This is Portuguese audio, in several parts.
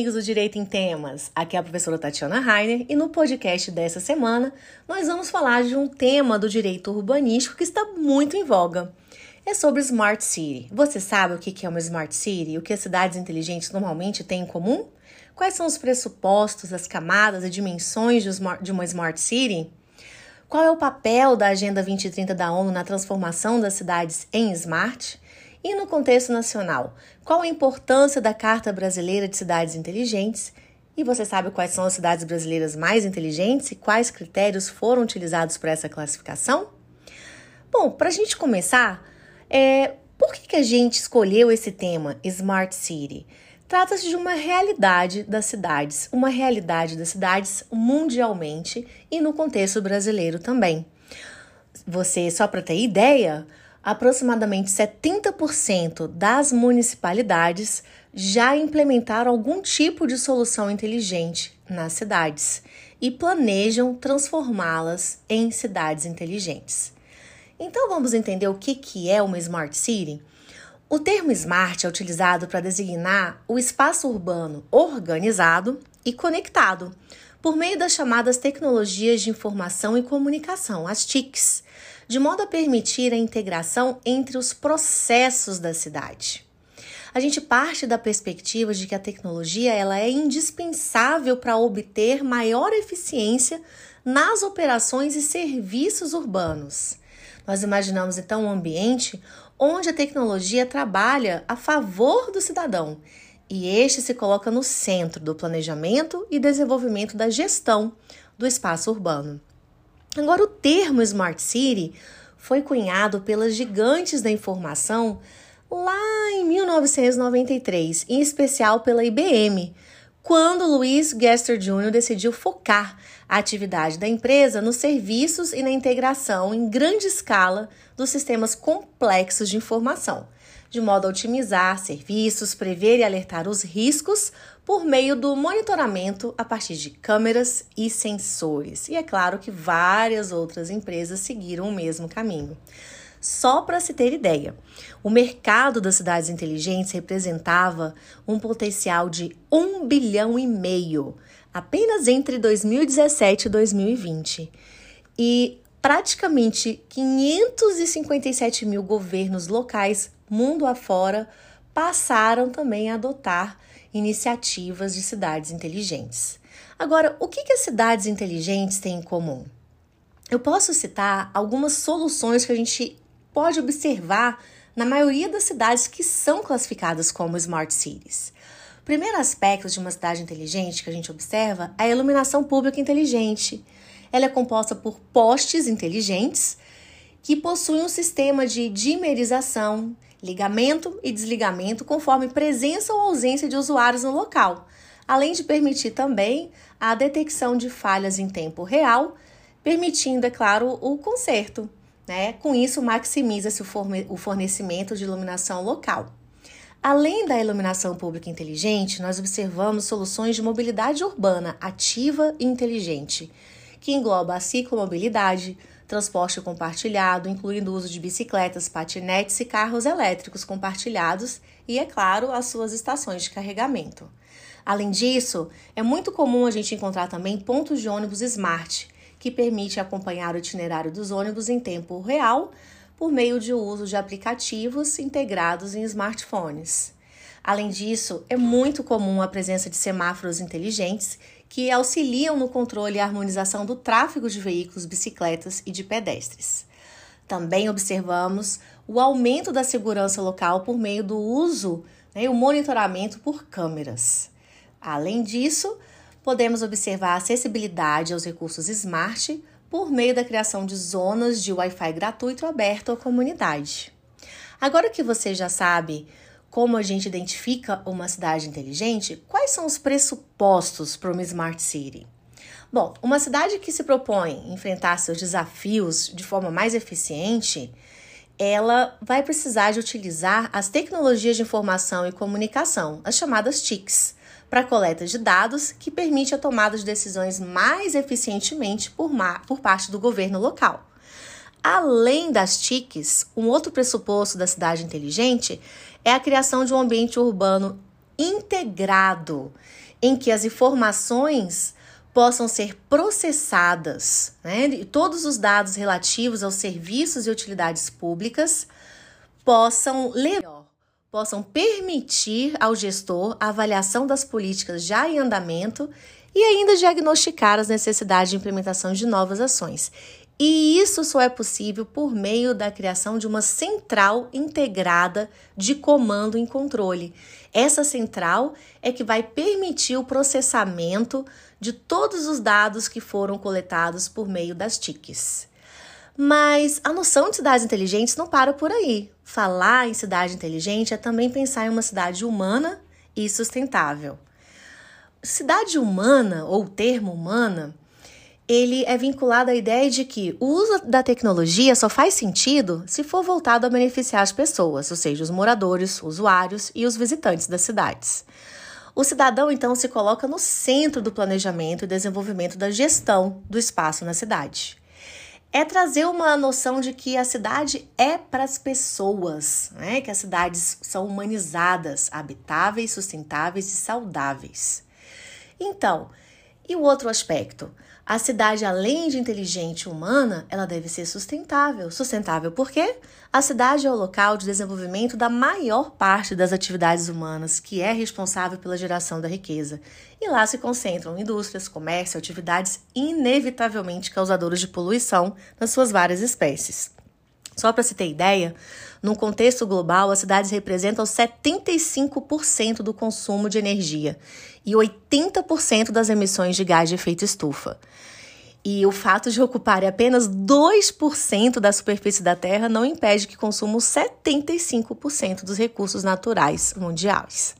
Amigos do Direito em Temas. Aqui é a professora Tatiana Rainer e no podcast dessa semana nós vamos falar de um tema do direito urbanístico que está muito em voga. É sobre Smart City. Você sabe o que é uma Smart City e o que as cidades inteligentes normalmente têm em comum? Quais são os pressupostos, as camadas e dimensões de uma Smart City? Qual é o papel da Agenda 2030 da ONU na transformação das cidades em smart? E no contexto nacional, qual a importância da Carta Brasileira de Cidades Inteligentes? E você sabe quais são as cidades brasileiras mais inteligentes e quais critérios foram utilizados para essa classificação? Bom, para a gente começar, é, por que, que a gente escolheu esse tema, Smart City? Trata-se de uma realidade das cidades, uma realidade das cidades mundialmente e no contexto brasileiro também. Você, só para ter ideia, aproximadamente 70% das municipalidades já implementaram algum tipo de solução inteligente nas cidades e planejam transformá-las em cidades inteligentes. Então vamos entender o que, que é uma Smart City? O termo smart é utilizado para designar o espaço urbano organizado e conectado por meio das chamadas tecnologias de informação e comunicação, as TICs, de modo a permitir a integração entre os processos da cidade. A gente parte da perspectiva de que a tecnologia ela é indispensável para obter maior eficiência nas operações e serviços urbanos. Nós imaginamos então um ambiente onde a tecnologia trabalha a favor do cidadão e este se coloca no centro do planejamento e desenvolvimento da gestão do espaço urbano. Agora, o termo Smart City foi cunhado pelas gigantes da informação lá em 1993, em especial pela IBM, quando Louis Gester Jr. decidiu focar a atividade da empresa nos serviços e na integração em grande escala dos sistemas complexos de informação de modo a otimizar serviços, prever e alertar os riscos por meio do monitoramento a partir de câmeras e sensores. E é claro que várias outras empresas seguiram o mesmo caminho. Só para se ter ideia, o mercado das cidades inteligentes representava um potencial de 1 bilhão e meio apenas entre 2017 e 2020. E praticamente 557 mil governos locais mundo afora, passaram também a adotar iniciativas de cidades inteligentes. Agora, o que, que as cidades inteligentes têm em comum? Eu posso citar algumas soluções que a gente pode observar na maioria das cidades que são classificadas como smart cities. O primeiro aspecto de uma cidade inteligente que a gente observa é a iluminação pública inteligente. Ela é composta por postes inteligentes que possuem um sistema de dimerização, ligamento e desligamento conforme presença ou ausência de usuários no local, além de permitir também a detecção de falhas em tempo real, permitindo, é claro, o conserto. Né? Com isso, maximiza-se o fornecimento de iluminação local. Além da iluminação pública inteligente, nós observamos soluções de mobilidade urbana ativa e inteligente, que engloba a ciclomobilidade, transporte compartilhado, incluindo o uso de bicicletas, patinetes e carros elétricos compartilhados e, é claro, as suas estações de carregamento. Além disso, é muito comum a gente encontrar também pontos de ônibus smart, que permite acompanhar o itinerário dos ônibus em tempo real por meio de uso de aplicativos integrados em smartphones. Além disso, é muito comum a presença de semáforos inteligentes que auxiliam no controle e harmonização do tráfego de veículos, bicicletas e de pedestres. Também observamos o aumento da segurança local por meio do uso né, e o monitoramento por câmeras. Além disso, podemos observar a acessibilidade aos recursos smart por meio da criação de zonas de Wi-Fi gratuito aberto à comunidade. Agora que você já sabe como a gente identifica uma cidade inteligente, quais são os pressupostos para uma Smart City? Bom, uma cidade que se propõe enfrentar seus desafios de forma mais eficiente, ela vai precisar de utilizar as tecnologias de informação e comunicação, as chamadas TICs, para coleta de dados que permite a tomada de decisões mais eficientemente por, por parte do governo local. Além das TICs, um outro pressuposto da cidade inteligente é a criação de um ambiente urbano integrado, em que as informações possam ser processadas, né? todos os dados relativos aos serviços e utilidades públicas possam levar, possam permitir ao gestor a avaliação das políticas já em andamento e ainda diagnosticar as necessidades de implementação de novas ações. E isso só é possível por meio da criação de uma central integrada de comando e controle. Essa central é que vai permitir o processamento de todos os dados que foram coletados por meio das TICs. Mas a noção de cidades inteligentes não para por aí. Falar em cidade inteligente é também pensar em uma cidade humana e sustentável. Cidade humana ou termo humana ele é vinculado à ideia de que o uso da tecnologia só faz sentido se for voltado a beneficiar as pessoas, ou seja, os moradores, usuários e os visitantes das cidades. O cidadão, então, se coloca no centro do planejamento e desenvolvimento da gestão do espaço na cidade. É trazer uma noção de que a cidade é para as pessoas, né? que as cidades são humanizadas, habitáveis, sustentáveis e saudáveis. Então, e o outro aspecto? A cidade, além de inteligente e humana, ela deve ser sustentável. Sustentável por quê? A cidade é o local de desenvolvimento da maior parte das atividades humanas, que é responsável pela geração da riqueza. E lá se concentram indústrias, comércio, atividades inevitavelmente causadoras de poluição nas suas várias espécies. Só para se ter ideia, num contexto global, as cidades representam 75% do consumo de energia e 80% das emissões de gás de efeito estufa. E o fato de ocuparem apenas 2% da superfície da Terra não impede que consumam 75% dos recursos naturais mundiais.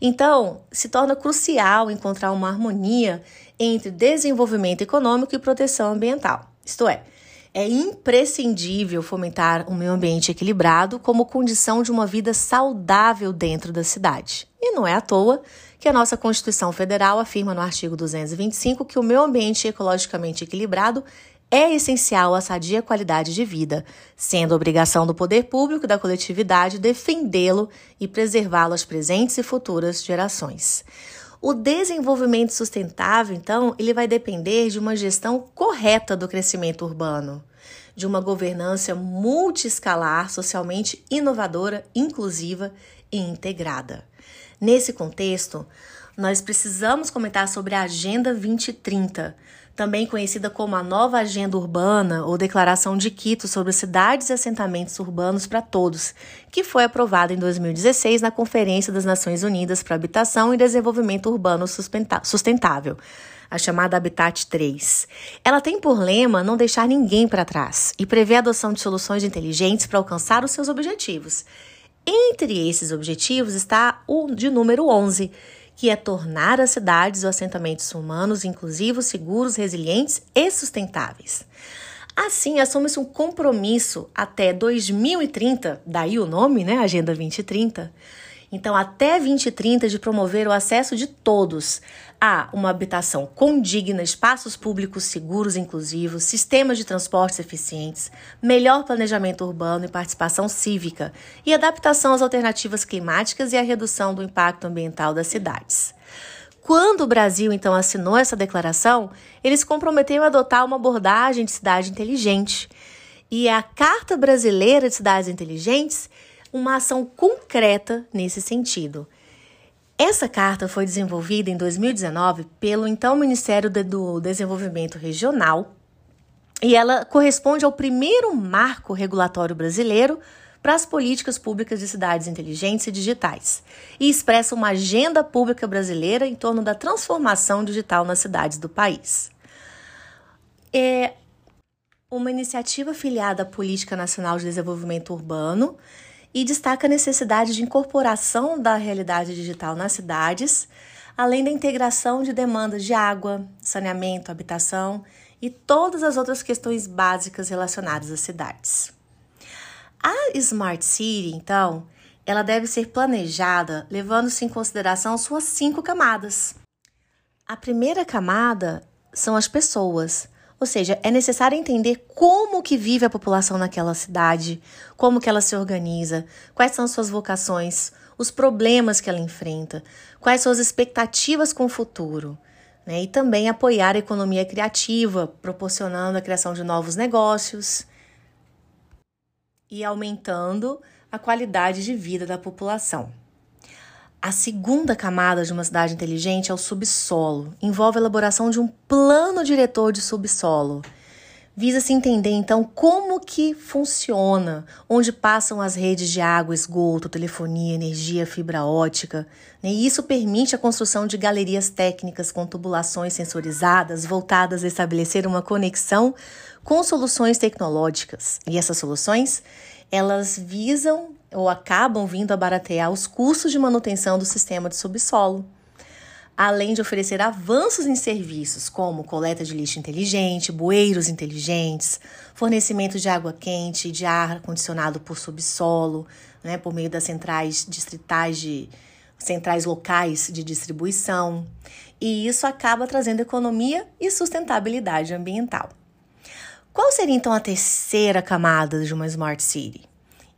Então, se torna crucial encontrar uma harmonia entre desenvolvimento econômico e proteção ambiental. Isto é, é imprescindível fomentar um meio ambiente equilibrado como condição de uma vida saudável dentro da cidade. E não é à toa que a nossa Constituição Federal afirma no artigo 225 que o meio ambiente ecologicamente equilibrado é essencial à sadia qualidade de vida, sendo obrigação do poder público e da coletividade defendê-lo e preservá-lo às presentes e futuras gerações. O desenvolvimento sustentável, então, ele vai depender de uma gestão correta do crescimento urbano, de uma governança multiescalar, socialmente inovadora, inclusiva e integrada. Nesse contexto, nós precisamos comentar sobre a Agenda 2030, também conhecida como a Nova Agenda Urbana ou Declaração de Quito sobre cidades e assentamentos urbanos para todos, que foi aprovada em 2016 na Conferência das Nações Unidas para Habitação e Desenvolvimento Urbano Sustentável, a chamada Habitat 3. Ela tem por lema não deixar ninguém para trás e prevê a adoção de soluções inteligentes para alcançar os seus objetivos. Entre esses objetivos está o de número 11, que é tornar as cidades ou assentamentos humanos inclusivos, seguros, resilientes e sustentáveis. Assim, assume-se um compromisso até 2030, daí o nome, né, Agenda 2030, então, até 2030, de promover o acesso de todos a uma habitação condigna, espaços públicos seguros inclusivos, sistemas de transportes eficientes, melhor planejamento urbano e participação cívica, e adaptação às alternativas climáticas e a redução do impacto ambiental das cidades. Quando o Brasil então assinou essa declaração, ele se comprometeu a adotar uma abordagem de cidade inteligente. E a Carta Brasileira de Cidades Inteligentes uma ação concreta nesse sentido. Essa carta foi desenvolvida em 2019 pelo então Ministério do Desenvolvimento Regional e ela corresponde ao primeiro marco regulatório brasileiro para as políticas públicas de cidades inteligentes e digitais e expressa uma agenda pública brasileira em torno da transformação digital nas cidades do país. É uma iniciativa filiada à Política Nacional de Desenvolvimento Urbano e destaca a necessidade de incorporação da realidade digital nas cidades, além da integração de demandas de água, saneamento, habitação e todas as outras questões básicas relacionadas às cidades. A Smart City, então, ela deve ser planejada levando-se em consideração suas cinco camadas. A primeira camada são as pessoas, ou seja, é necessário entender como que vive a população naquela cidade, como que ela se organiza, quais são suas vocações, os problemas que ela enfrenta, quais são as expectativas com o futuro. Né? E também apoiar a economia criativa, proporcionando a criação de novos negócios e aumentando a qualidade de vida da população. A segunda camada de uma cidade inteligente é o subsolo. Envolve a elaboração de um plano diretor de subsolo. Visa-se entender então como que funciona, onde passam as redes de água, esgoto, telefonia, energia, fibra ótica. Né? E isso permite a construção de galerias técnicas com tubulações sensorizadas voltadas a estabelecer uma conexão com soluções tecnológicas. E essas soluções, elas visam ou acabam vindo a baratear os custos de manutenção do sistema de subsolo, além de oferecer avanços em serviços como coleta de lixo inteligente, bueiros inteligentes, fornecimento de água quente e de ar condicionado por subsolo, né, por meio das centrais distritais de centrais locais de distribuição. E isso acaba trazendo economia e sustentabilidade ambiental. Qual seria então a terceira camada de uma Smart City?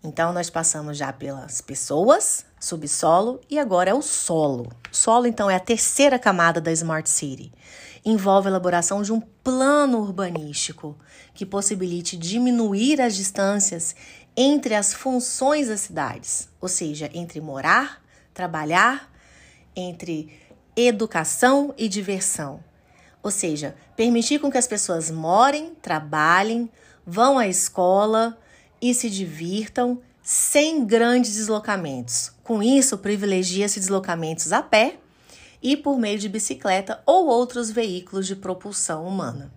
Então, nós passamos já pelas pessoas, subsolo e agora é o solo. Solo, então, é a terceira camada da Smart City. Envolve a elaboração de um plano urbanístico que possibilite diminuir as distâncias entre as funções das cidades, ou seja, entre morar, trabalhar, entre educação e diversão. Ou seja, permitir com que as pessoas morem, trabalhem, vão à escola, e se divirtam sem grandes deslocamentos. Com isso, privilegia-se deslocamentos a pé e por meio de bicicleta ou outros veículos de propulsão humana.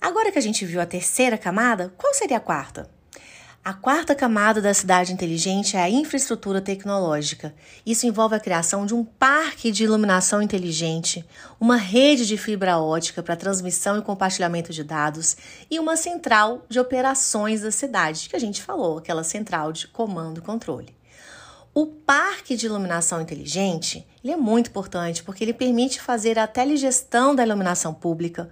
Agora que a gente viu a terceira camada, qual seria a quarta? A quarta camada da cidade inteligente é a infraestrutura tecnológica. Isso envolve a criação de um parque de iluminação inteligente, uma rede de fibra ótica para transmissão e compartilhamento de dados e uma central de operações da cidade, que a gente falou, aquela central de comando e controle. O parque de iluminação inteligente é muito importante porque ele permite fazer a telegestão da iluminação pública,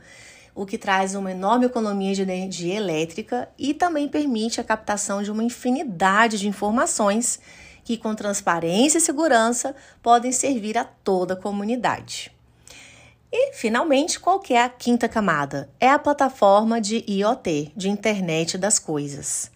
o que traz uma enorme economia de energia elétrica e também permite a captação de uma infinidade de informações que, com transparência e segurança, podem servir a toda a comunidade. E, finalmente, qual que é a quinta camada? É a plataforma de IoT, de Internet das Coisas.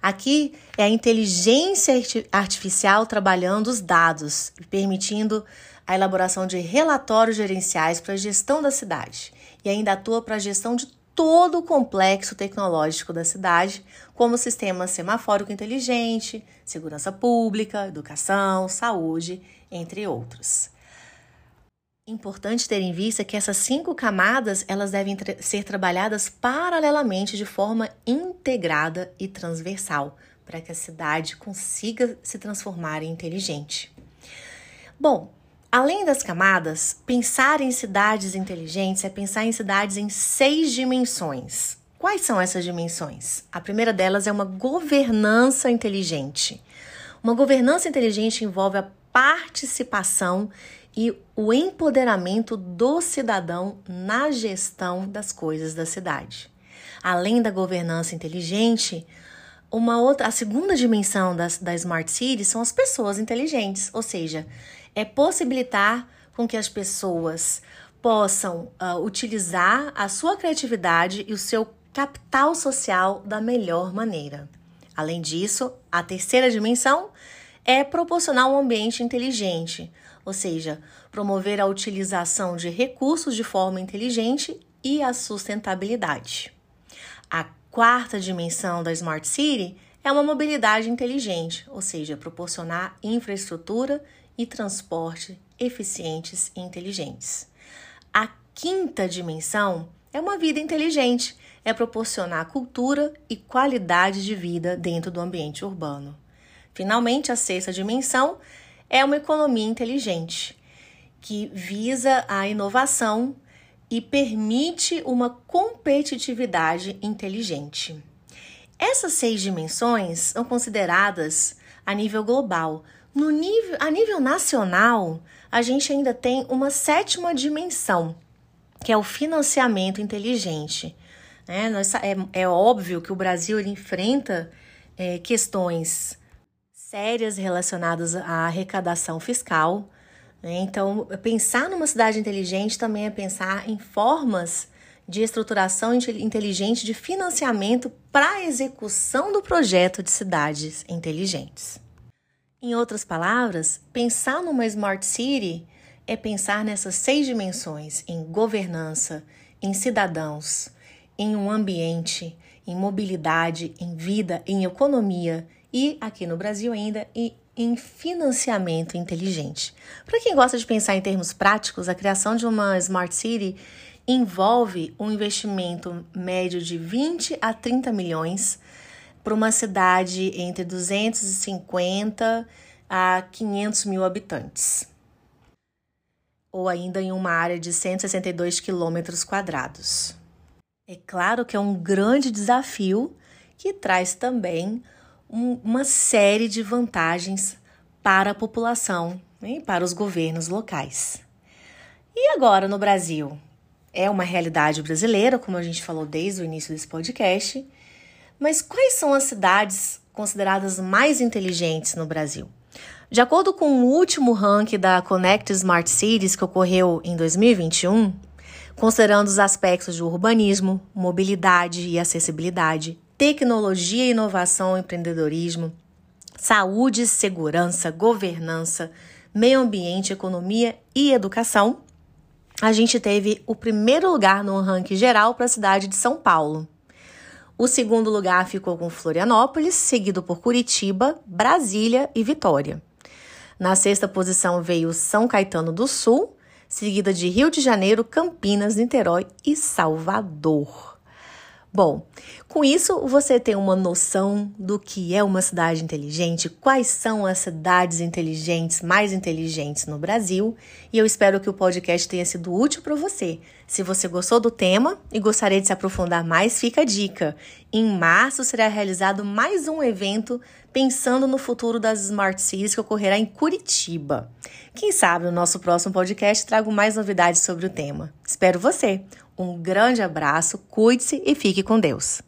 Aqui é a inteligência artificial trabalhando os dados, permitindo a elaboração de relatórios gerenciais para a gestão da cidade e ainda atua para a gestão de todo o complexo tecnológico da cidade, como sistema semafórico inteligente, segurança pública, educação, saúde, entre outros. Importante ter em vista que essas cinco camadas elas devem tra ser trabalhadas paralelamente de forma integrada e transversal para que a cidade consiga se transformar em inteligente. Bom, Além das camadas, pensar em cidades inteligentes é pensar em cidades em seis dimensões. Quais são essas dimensões? A primeira delas é uma governança inteligente. Uma governança inteligente envolve a participação e o empoderamento do cidadão na gestão das coisas da cidade. Além da governança inteligente, uma outra, a segunda dimensão da, da Smart City são as pessoas inteligentes, ou seja, é possibilitar com que as pessoas possam uh, utilizar a sua criatividade e o seu capital social da melhor maneira. Além disso, a terceira dimensão é proporcionar um ambiente inteligente, ou seja, promover a utilização de recursos de forma inteligente e a sustentabilidade. Quarta dimensão da Smart City é uma mobilidade inteligente, ou seja, proporcionar infraestrutura e transporte eficientes e inteligentes. A quinta dimensão é uma vida inteligente, é proporcionar cultura e qualidade de vida dentro do ambiente urbano. Finalmente, a sexta dimensão é uma economia inteligente, que visa a inovação e permite uma competitividade inteligente. Essas seis dimensões são consideradas a nível global, no nível, a nível nacional, a gente ainda tem uma sétima dimensão, que é o financiamento inteligente. Né? É, é óbvio que o Brasil enfrenta é, questões sérias relacionadas à arrecadação fiscal. Né? Então, pensar numa cidade inteligente também é pensar em formas de estruturação inteligente de financiamento para a execução do projeto de cidades inteligentes. Em outras palavras, pensar numa Smart City é pensar nessas seis dimensões em governança, em cidadãos, em um ambiente, em mobilidade, em vida, em economia e, aqui no Brasil ainda, em financiamento inteligente. Para quem gosta de pensar em termos práticos, a criação de uma Smart City envolve um investimento médio de 20 a 30 milhões para uma cidade entre 250 a 500 mil habitantes, ou ainda em uma área de 162 quilômetros quadrados. É claro que é um grande desafio que traz também um, uma série de vantagens para a população e para os governos locais. E agora no Brasil? É uma realidade brasileira, como a gente falou desde o início desse podcast, mas quais são as cidades consideradas mais inteligentes no Brasil? De acordo com o último ranking da Connect Smart Cities que ocorreu em 2021, considerando os aspectos de urbanismo, mobilidade e acessibilidade, tecnologia, inovação, empreendedorismo, saúde, segurança, governança, meio ambiente, economia e educação, a gente teve o primeiro lugar no ranking geral para a cidade de São Paulo. O segundo lugar ficou com Florianópolis, seguido por Curitiba, Brasília e Vitória. Na sexta posição veio São Caetano do Sul, seguida de Rio de Janeiro, Campinas, Niterói e Salvador. Bom, com isso você tem uma noção do que é uma cidade inteligente, quais são as cidades inteligentes mais inteligentes no Brasil, e eu espero que o podcast tenha sido útil para você. Se você gostou do tema e gostaria de se aprofundar mais, fica a dica. Em março será realizado mais um evento pensando no futuro das Smart Cities que ocorrerá em Curitiba. Quem sabe no nosso próximo podcast trago mais novidades sobre o tema. Espero você. Um grande abraço, cuide-se e fique com Deus.